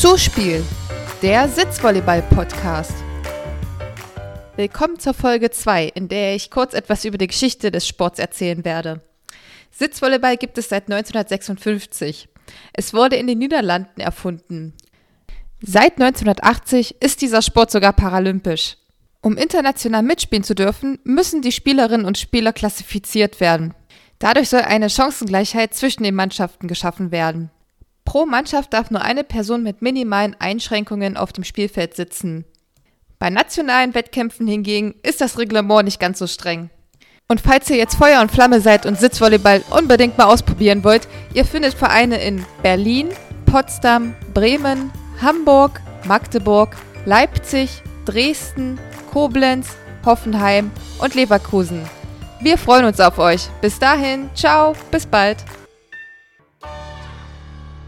Zuspiel, der Sitzvolleyball-Podcast. Willkommen zur Folge 2, in der ich kurz etwas über die Geschichte des Sports erzählen werde. Sitzvolleyball gibt es seit 1956. Es wurde in den Niederlanden erfunden. Seit 1980 ist dieser Sport sogar paralympisch. Um international mitspielen zu dürfen, müssen die Spielerinnen und Spieler klassifiziert werden. Dadurch soll eine Chancengleichheit zwischen den Mannschaften geschaffen werden. Pro Mannschaft darf nur eine Person mit minimalen Einschränkungen auf dem Spielfeld sitzen. Bei nationalen Wettkämpfen hingegen ist das Reglement nicht ganz so streng. Und falls ihr jetzt Feuer und Flamme seid und Sitzvolleyball unbedingt mal ausprobieren wollt, ihr findet Vereine in Berlin, Potsdam, Bremen, Hamburg, Magdeburg, Leipzig, Dresden, Koblenz, Hoffenheim und Leverkusen. Wir freuen uns auf euch. Bis dahin, ciao, bis bald.